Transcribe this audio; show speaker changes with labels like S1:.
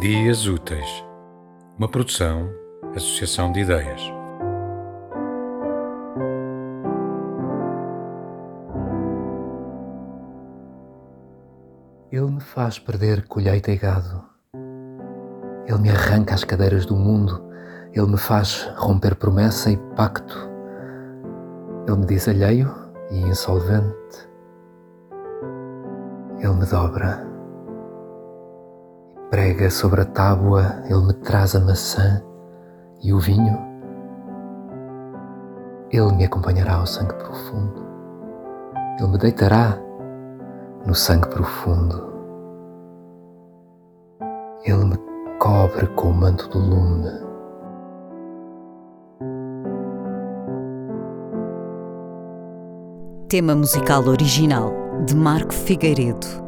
S1: Dias Úteis, uma produção, associação de ideias.
S2: Ele me faz perder colheita e gado. Ele me arranca as cadeiras do mundo. Ele me faz romper promessa e pacto. Ele me diz alheio e insolvente. Ele me dobra prega sobre a tábua, ele me traz a maçã e o vinho. Ele me acompanhará ao sangue profundo. Ele me deitará no sangue profundo. Ele me cobre com o manto do lume.
S3: Tema musical original de Marco Figueiredo